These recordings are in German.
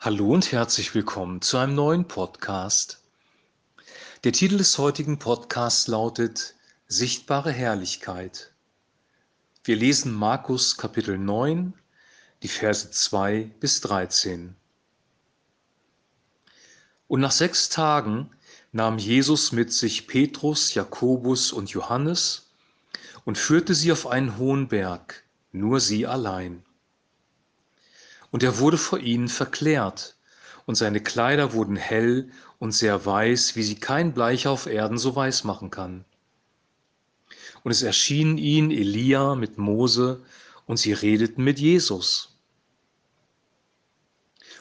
Hallo und herzlich willkommen zu einem neuen Podcast. Der Titel des heutigen Podcasts lautet Sichtbare Herrlichkeit. Wir lesen Markus Kapitel 9, die Verse 2 bis 13. Und nach sechs Tagen nahm Jesus mit sich Petrus, Jakobus und Johannes und führte sie auf einen hohen Berg, nur sie allein. Und er wurde vor ihnen verklärt, und seine Kleider wurden hell und sehr weiß, wie sie kein Bleicher auf Erden so weiß machen kann. Und es erschienen ihnen Elia mit Mose, und sie redeten mit Jesus.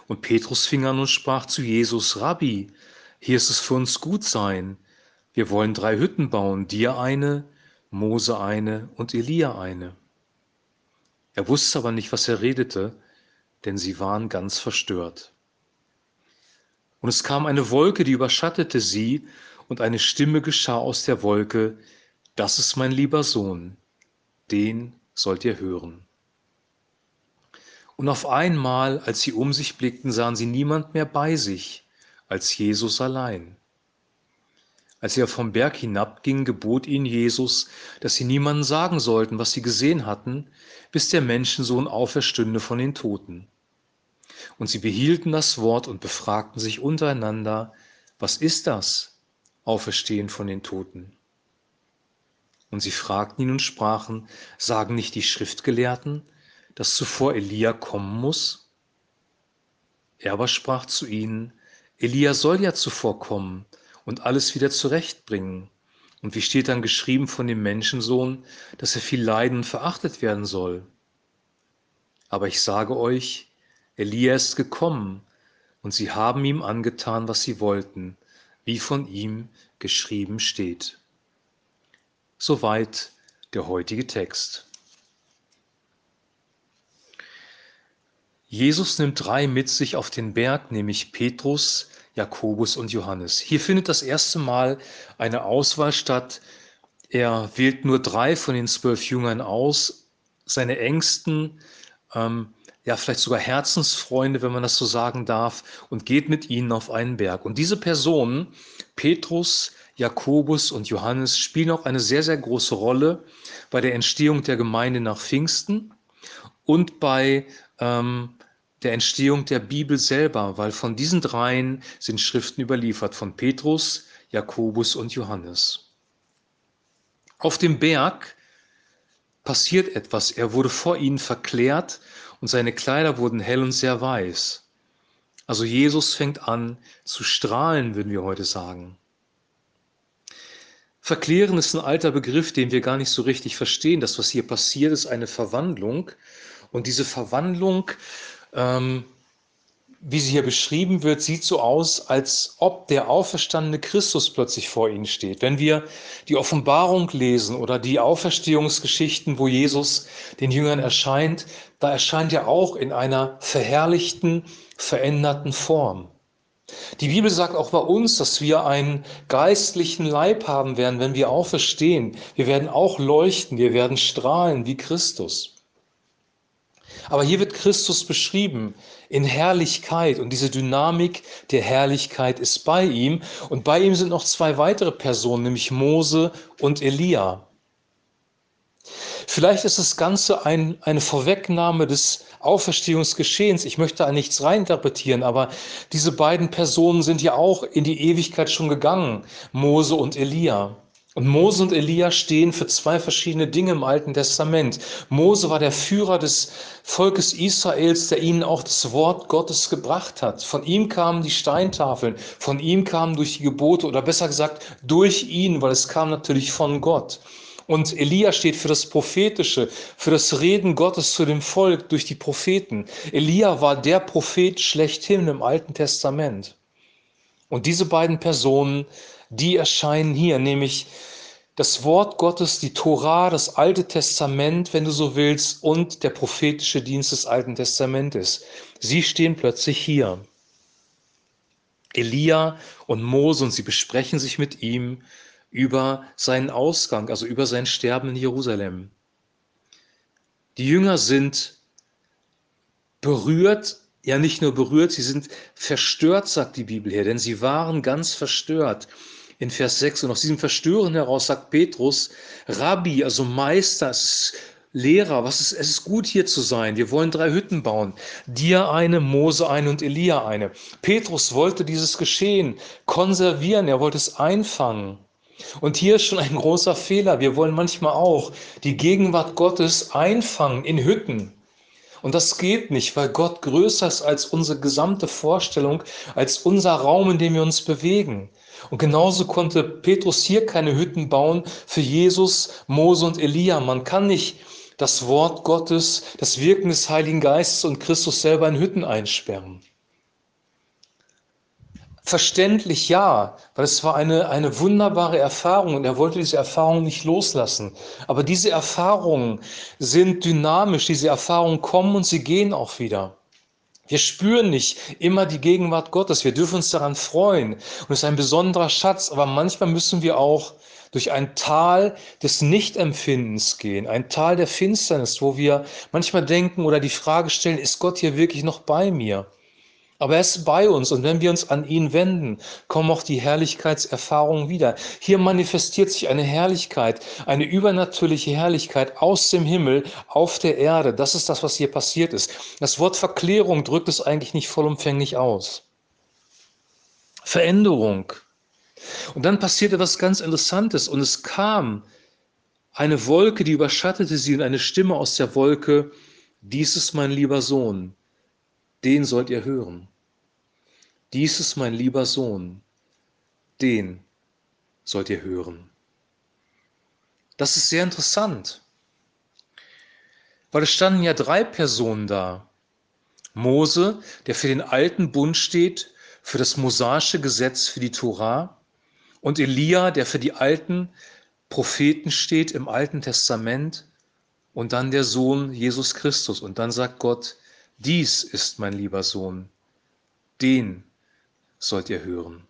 Und Petrus fing an und sprach zu Jesus, Rabbi, hier ist es für uns gut sein. Wir wollen drei Hütten bauen, dir eine, Mose eine und Elia eine. Er wusste aber nicht, was er redete, denn sie waren ganz verstört. Und es kam eine Wolke, die überschattete sie, und eine Stimme geschah aus der Wolke, das ist mein lieber Sohn, den sollt ihr hören. Und auf einmal, als sie um sich blickten, sahen sie niemand mehr bei sich als Jesus allein. Als er vom Berg hinabging, gebot ihnen Jesus, dass sie niemandem sagen sollten, was sie gesehen hatten, bis der Menschensohn auferstünde von den Toten. Und sie behielten das Wort und befragten sich untereinander, was ist das, Auferstehen von den Toten? Und sie fragten ihn und sprachen, sagen nicht die Schriftgelehrten, dass zuvor Elia kommen muss? Er aber sprach zu ihnen, Elia soll ja zuvor kommen und alles wieder zurechtbringen. Und wie steht dann geschrieben von dem Menschensohn, dass er viel leiden und verachtet werden soll? Aber ich sage euch, Elia ist gekommen, und sie haben ihm angetan, was sie wollten, wie von ihm geschrieben steht. Soweit der heutige Text. Jesus nimmt drei mit sich auf den Berg, nämlich Petrus, Jakobus und Johannes. Hier findet das erste Mal eine Auswahl statt. Er wählt nur drei von den zwölf Jüngern aus, seine engsten, ähm, ja vielleicht sogar Herzensfreunde, wenn man das so sagen darf, und geht mit ihnen auf einen Berg. Und diese Personen, Petrus, Jakobus und Johannes, spielen auch eine sehr, sehr große Rolle bei der Entstehung der Gemeinde nach Pfingsten und bei ähm, der Entstehung der Bibel selber, weil von diesen dreien sind Schriften überliefert, von Petrus, Jakobus und Johannes. Auf dem Berg passiert etwas. Er wurde vor ihnen verklärt und seine Kleider wurden hell und sehr weiß. Also Jesus fängt an zu strahlen, würden wir heute sagen. Verklären ist ein alter Begriff, den wir gar nicht so richtig verstehen. Das, was hier passiert, ist eine Verwandlung. Und diese Verwandlung, ähm, wie sie hier beschrieben wird, sieht so aus, als ob der auferstandene Christus plötzlich vor ihnen steht. Wenn wir die Offenbarung lesen oder die Auferstehungsgeschichten, wo Jesus den Jüngern erscheint, da erscheint er auch in einer verherrlichten, veränderten Form. Die Bibel sagt auch bei uns, dass wir einen geistlichen Leib haben werden, wenn wir auferstehen. Wir werden auch leuchten, wir werden strahlen wie Christus. Aber hier wird Christus beschrieben in Herrlichkeit und diese Dynamik der Herrlichkeit ist bei ihm. Und bei ihm sind noch zwei weitere Personen, nämlich Mose und Elia. Vielleicht ist das Ganze ein, eine Vorwegnahme des Auferstehungsgeschehens. Ich möchte da nichts reininterpretieren, aber diese beiden Personen sind ja auch in die Ewigkeit schon gegangen, Mose und Elia. Und Mose und Elia stehen für zwei verschiedene Dinge im Alten Testament. Mose war der Führer des Volkes Israels, der ihnen auch das Wort Gottes gebracht hat. Von ihm kamen die Steintafeln, von ihm kamen durch die Gebote oder besser gesagt durch ihn, weil es kam natürlich von Gott. Und Elia steht für das Prophetische, für das Reden Gottes zu dem Volk durch die Propheten. Elia war der Prophet schlechthin im Alten Testament. Und diese beiden Personen die erscheinen hier, nämlich das Wort Gottes, die Tora, das Alte Testament, wenn du so willst, und der prophetische Dienst des Alten Testamentes. Sie stehen plötzlich hier. Elia und Mose und sie besprechen sich mit ihm über seinen Ausgang, also über sein Sterben in Jerusalem. Die Jünger sind berührt ja nicht nur berührt, sie sind verstört, sagt die Bibel hier, denn sie waren ganz verstört. In Vers 6 und aus diesem Verstören heraus sagt Petrus, Rabbi, also Meister, Lehrer, was ist, es ist gut hier zu sein. Wir wollen drei Hütten bauen. Dir eine, Mose eine und Elia eine. Petrus wollte dieses Geschehen konservieren, er wollte es einfangen. Und hier ist schon ein großer Fehler. Wir wollen manchmal auch die Gegenwart Gottes einfangen in Hütten. Und das geht nicht, weil Gott größer ist als unsere gesamte Vorstellung, als unser Raum, in dem wir uns bewegen. Und genauso konnte Petrus hier keine Hütten bauen für Jesus, Mose und Elia. Man kann nicht das Wort Gottes, das Wirken des Heiligen Geistes und Christus selber in Hütten einsperren. Verständlich ja, weil es war eine, eine wunderbare Erfahrung und er wollte diese Erfahrung nicht loslassen. Aber diese Erfahrungen sind dynamisch, diese Erfahrungen kommen und sie gehen auch wieder. Wir spüren nicht immer die Gegenwart Gottes, wir dürfen uns daran freuen und es ist ein besonderer Schatz, aber manchmal müssen wir auch durch ein Tal des Nichtempfindens gehen, ein Tal der Finsternis, wo wir manchmal denken oder die Frage stellen, ist Gott hier wirklich noch bei mir? Aber er ist bei uns und wenn wir uns an ihn wenden, kommen auch die Herrlichkeitserfahrungen wieder. Hier manifestiert sich eine Herrlichkeit, eine übernatürliche Herrlichkeit aus dem Himmel auf der Erde. Das ist das, was hier passiert ist. Das Wort Verklärung drückt es eigentlich nicht vollumfänglich aus. Veränderung. Und dann passierte etwas ganz Interessantes und es kam eine Wolke, die überschattete sie und eine Stimme aus der Wolke, dies ist mein lieber Sohn, den sollt ihr hören. Dies ist mein lieber Sohn, den sollt ihr hören. Das ist sehr interessant, weil es standen ja drei Personen da. Mose, der für den alten Bund steht, für das mosaische Gesetz, für die Torah, und Elia, der für die alten Propheten steht im Alten Testament, und dann der Sohn Jesus Christus. Und dann sagt Gott, dies ist mein lieber Sohn, den sollt ihr hören.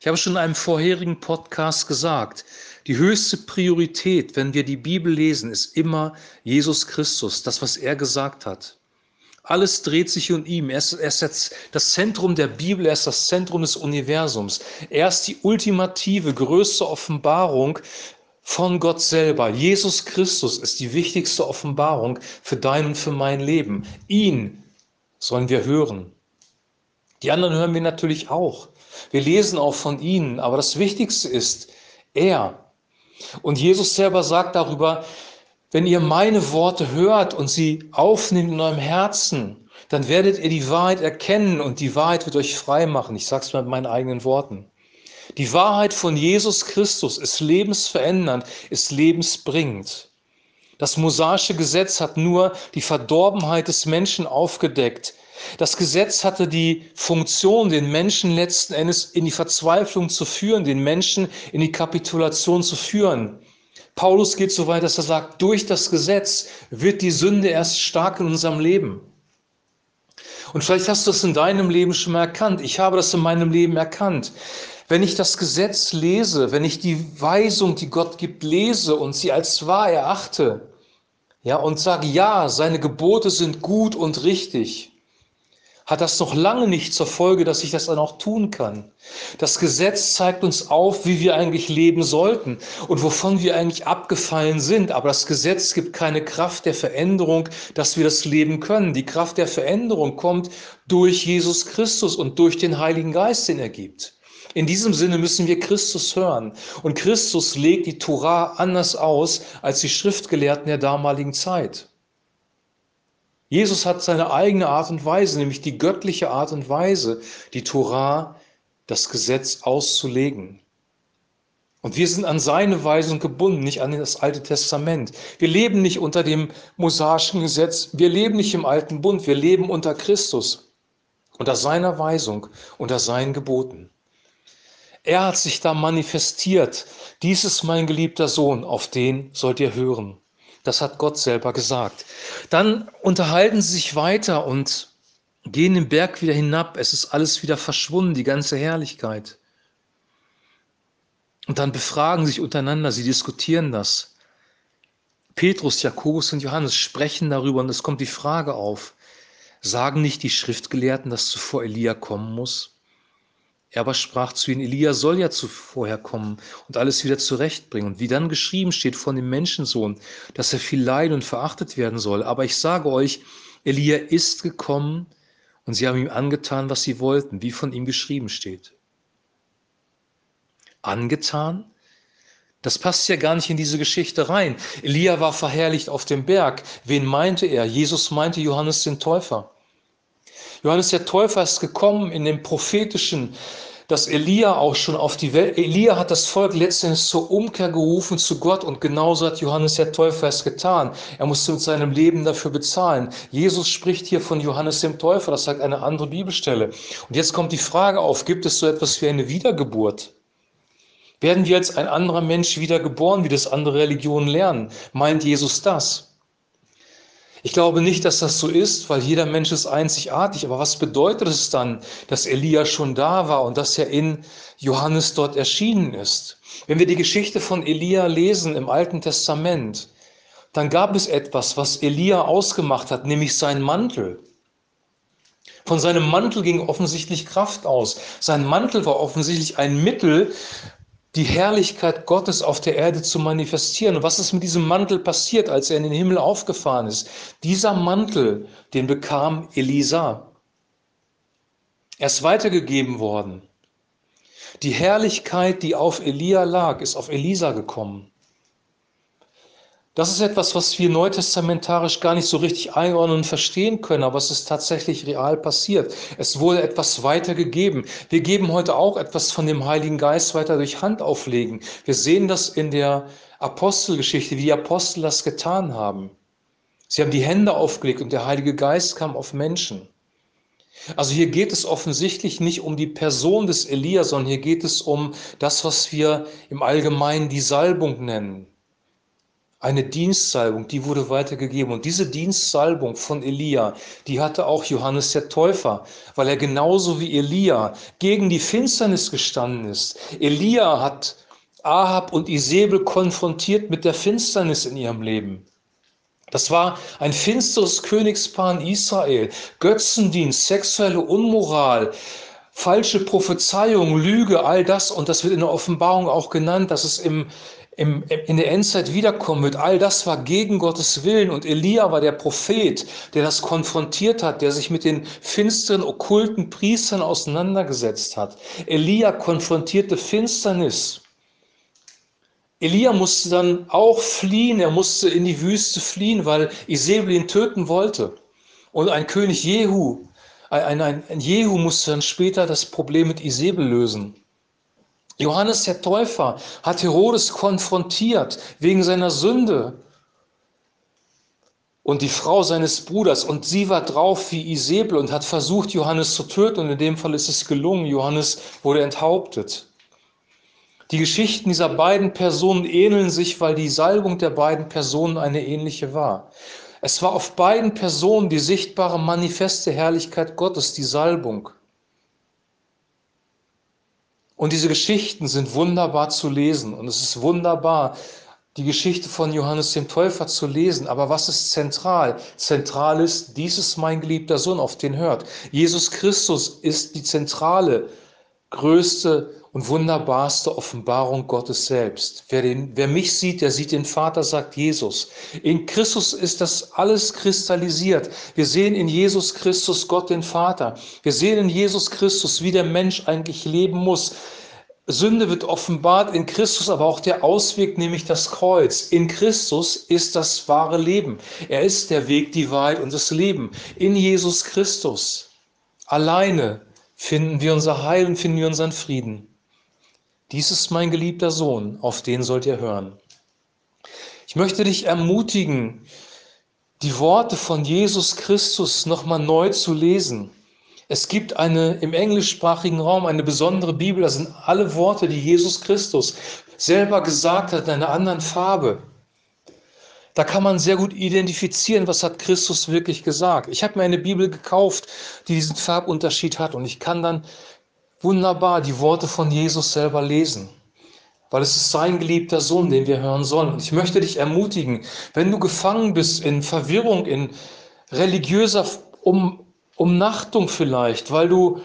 Ich habe schon in einem vorherigen Podcast gesagt, die höchste Priorität, wenn wir die Bibel lesen, ist immer Jesus Christus, das, was er gesagt hat. Alles dreht sich um ihn. Er ist, er ist das Zentrum der Bibel, er ist das Zentrum des Universums. Er ist die ultimative, größte Offenbarung von Gott selber. Jesus Christus ist die wichtigste Offenbarung für dein und für mein Leben. Ihn sollen wir hören. Die anderen hören wir natürlich auch. Wir lesen auch von ihnen, aber das Wichtigste ist er. Und Jesus selber sagt darüber, wenn ihr meine Worte hört und sie aufnimmt in eurem Herzen, dann werdet ihr die Wahrheit erkennen und die Wahrheit wird euch frei machen. Ich sage es mit meinen eigenen Worten. Die Wahrheit von Jesus Christus ist lebensverändernd, ist lebensbringend. Das mosaische Gesetz hat nur die Verdorbenheit des Menschen aufgedeckt. Das Gesetz hatte die Funktion, den Menschen letzten Endes in die Verzweiflung zu führen, den Menschen in die Kapitulation zu führen. Paulus geht so weit, dass er sagt, durch das Gesetz wird die Sünde erst stark in unserem Leben. Und vielleicht hast du es in deinem Leben schon mal erkannt. Ich habe das in meinem Leben erkannt. Wenn ich das Gesetz lese, wenn ich die Weisung, die Gott gibt, lese und sie als wahr erachte, ja, und sage, ja, seine Gebote sind gut und richtig, hat das noch lange nicht zur Folge, dass ich das dann auch tun kann. Das Gesetz zeigt uns auf, wie wir eigentlich leben sollten und wovon wir eigentlich abgefallen sind. Aber das Gesetz gibt keine Kraft der Veränderung, dass wir das leben können. Die Kraft der Veränderung kommt durch Jesus Christus und durch den Heiligen Geist, den er gibt. In diesem Sinne müssen wir Christus hören. Und Christus legt die Torah anders aus als die Schriftgelehrten der damaligen Zeit. Jesus hat seine eigene Art und Weise, nämlich die göttliche Art und Weise, die Torah, das Gesetz auszulegen. Und wir sind an seine Weisung gebunden, nicht an das Alte Testament. Wir leben nicht unter dem mosaischen Gesetz, wir leben nicht im Alten Bund, wir leben unter Christus, unter seiner Weisung, unter seinen Geboten. Er hat sich da manifestiert. Dies ist mein geliebter Sohn, auf den sollt ihr hören. Das hat Gott selber gesagt. Dann unterhalten sie sich weiter und gehen den Berg wieder hinab. Es ist alles wieder verschwunden, die ganze Herrlichkeit. Und dann befragen sich untereinander, sie diskutieren das. Petrus, Jakobus und Johannes sprechen darüber und es kommt die Frage auf, Sagen nicht die Schriftgelehrten, dass zuvor Elia kommen muss? Er aber sprach zu ihnen, Elia soll ja zuvorher kommen und alles wieder zurechtbringen. Und wie dann geschrieben steht von dem Menschensohn, dass er viel leiden und verachtet werden soll. Aber ich sage euch, Elia ist gekommen und sie haben ihm angetan, was sie wollten, wie von ihm geschrieben steht. Angetan? Das passt ja gar nicht in diese Geschichte rein. Elia war verherrlicht auf dem Berg. Wen meinte er? Jesus meinte Johannes den Täufer. Johannes der Täufer ist gekommen in dem prophetischen, dass Elia auch schon auf die Welt, Elia hat das Volk letztendlich zur Umkehr gerufen zu Gott und genauso hat Johannes der Täufer es getan. Er musste mit seinem Leben dafür bezahlen. Jesus spricht hier von Johannes dem Täufer, das sagt eine andere Bibelstelle. Und jetzt kommt die Frage auf, gibt es so etwas wie eine Wiedergeburt? Werden wir als ein anderer Mensch wiedergeboren, wie das andere Religionen lernen? Meint Jesus das? Ich glaube nicht, dass das so ist, weil jeder Mensch ist einzigartig. Aber was bedeutet es dann, dass Elia schon da war und dass er in Johannes dort erschienen ist? Wenn wir die Geschichte von Elia lesen im Alten Testament, dann gab es etwas, was Elia ausgemacht hat, nämlich sein Mantel. Von seinem Mantel ging offensichtlich Kraft aus. Sein Mantel war offensichtlich ein Mittel, die Herrlichkeit Gottes auf der Erde zu manifestieren. Und was ist mit diesem Mantel passiert, als er in den Himmel aufgefahren ist? Dieser Mantel, den bekam Elisa. Er ist weitergegeben worden. Die Herrlichkeit, die auf Elia lag, ist auf Elisa gekommen. Das ist etwas, was wir neutestamentarisch gar nicht so richtig einordnen und verstehen können, aber es ist tatsächlich real passiert. Es wurde etwas weitergegeben. Wir geben heute auch etwas von dem Heiligen Geist weiter durch Handauflegen. Wir sehen das in der Apostelgeschichte, wie die Apostel das getan haben. Sie haben die Hände aufgelegt und der Heilige Geist kam auf Menschen. Also hier geht es offensichtlich nicht um die Person des Elia, sondern hier geht es um das, was wir im Allgemeinen die Salbung nennen eine Dienstsalbung, die wurde weitergegeben. Und diese Dienstsalbung von Elia, die hatte auch Johannes der Täufer, weil er genauso wie Elia gegen die Finsternis gestanden ist. Elia hat Ahab und Isabel konfrontiert mit der Finsternis in ihrem Leben. Das war ein finsteres Königspaar in Israel. Götzendienst, sexuelle Unmoral, falsche Prophezeiung, Lüge, all das. Und das wird in der Offenbarung auch genannt, dass es im, im, in der Endzeit wiederkommen wird. All das war gegen Gottes Willen und Elia war der Prophet, der das konfrontiert hat, der sich mit den finsteren, okkulten Priestern auseinandergesetzt hat. Elia konfrontierte Finsternis. Elia musste dann auch fliehen, er musste in die Wüste fliehen, weil Isabel ihn töten wollte. Und ein König Jehu, ein, ein, ein Jehu musste dann später das Problem mit Isabel lösen. Johannes der Täufer hat Herodes konfrontiert wegen seiner Sünde und die Frau seines Bruders und sie war drauf wie Isabel und hat versucht, Johannes zu töten und in dem Fall ist es gelungen. Johannes wurde enthauptet. Die Geschichten dieser beiden Personen ähneln sich, weil die Salbung der beiden Personen eine ähnliche war. Es war auf beiden Personen die sichtbare manifeste Herrlichkeit Gottes, die Salbung. Und diese Geschichten sind wunderbar zu lesen und es ist wunderbar, die Geschichte von Johannes dem Täufer zu lesen. Aber was ist zentral? Zentral ist, dies ist mein geliebter Sohn, auf den hört. Jesus Christus ist die zentrale, größte und wunderbarste Offenbarung Gottes selbst. Wer, den, wer mich sieht, der sieht den Vater, sagt Jesus. In Christus ist das alles kristallisiert. Wir sehen in Jesus Christus Gott den Vater. Wir sehen in Jesus Christus, wie der Mensch eigentlich leben muss. Sünde wird offenbart in Christus, aber auch der Ausweg, nämlich das Kreuz. In Christus ist das wahre Leben. Er ist der Weg, die Wahrheit und das Leben. In Jesus Christus alleine finden wir unser Heil und finden wir unseren Frieden. Dies ist mein geliebter Sohn, auf den sollt ihr hören. Ich möchte dich ermutigen, die Worte von Jesus Christus nochmal neu zu lesen. Es gibt eine im englischsprachigen Raum eine besondere Bibel, das sind alle Worte, die Jesus Christus selber gesagt hat in einer anderen Farbe. Da kann man sehr gut identifizieren, was hat Christus wirklich gesagt. Ich habe mir eine Bibel gekauft, die diesen Farbunterschied hat und ich kann dann wunderbar die Worte von Jesus selber lesen, weil es ist sein geliebter Sohn, den wir hören sollen. Und ich möchte dich ermutigen, wenn du gefangen bist in Verwirrung, in religiöser um Umnachtung vielleicht, weil du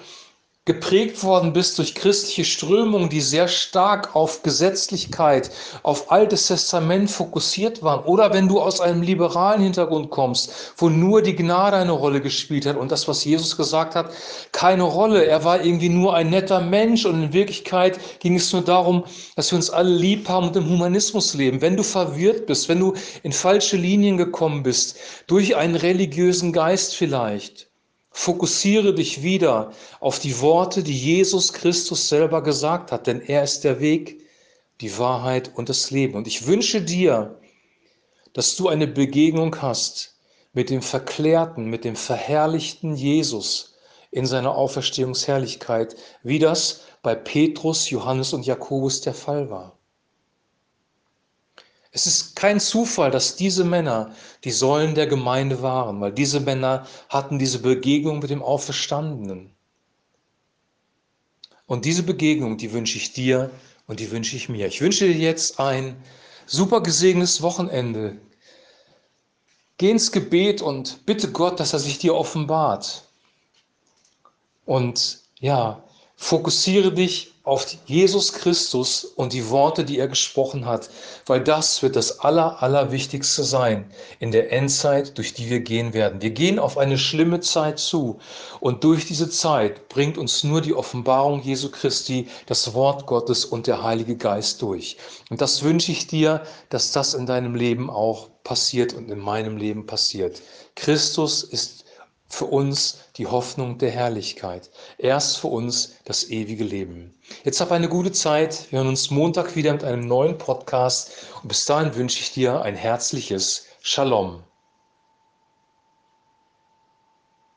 geprägt worden bist durch christliche Strömungen, die sehr stark auf Gesetzlichkeit, auf Altes Testament fokussiert waren. Oder wenn du aus einem liberalen Hintergrund kommst, wo nur die Gnade eine Rolle gespielt hat und das, was Jesus gesagt hat, keine Rolle. Er war irgendwie nur ein netter Mensch und in Wirklichkeit ging es nur darum, dass wir uns alle lieb haben und im Humanismus leben. Wenn du verwirrt bist, wenn du in falsche Linien gekommen bist, durch einen religiösen Geist vielleicht, Fokussiere dich wieder auf die Worte, die Jesus Christus selber gesagt hat, denn er ist der Weg, die Wahrheit und das Leben. Und ich wünsche dir, dass du eine Begegnung hast mit dem verklärten, mit dem verherrlichten Jesus in seiner Auferstehungsherrlichkeit, wie das bei Petrus, Johannes und Jakobus der Fall war. Es ist kein Zufall, dass diese Männer die Säulen der Gemeinde waren, weil diese Männer hatten diese Begegnung mit dem Auferstandenen. Und diese Begegnung, die wünsche ich dir und die wünsche ich mir. Ich wünsche dir jetzt ein super gesegnetes Wochenende. Geh ins Gebet und bitte Gott, dass er sich dir offenbart. Und ja, fokussiere dich auf Jesus Christus und die Worte, die er gesprochen hat, weil das wird das Aller, Allerwichtigste sein in der Endzeit, durch die wir gehen werden. Wir gehen auf eine schlimme Zeit zu und durch diese Zeit bringt uns nur die Offenbarung Jesu Christi, das Wort Gottes und der Heilige Geist durch. Und das wünsche ich dir, dass das in deinem Leben auch passiert und in meinem Leben passiert. Christus ist für uns die Hoffnung der Herrlichkeit. Erst für uns das ewige Leben. Jetzt hab eine gute Zeit. Wir hören uns Montag wieder mit einem neuen Podcast. Und bis dahin wünsche ich dir ein herzliches Shalom.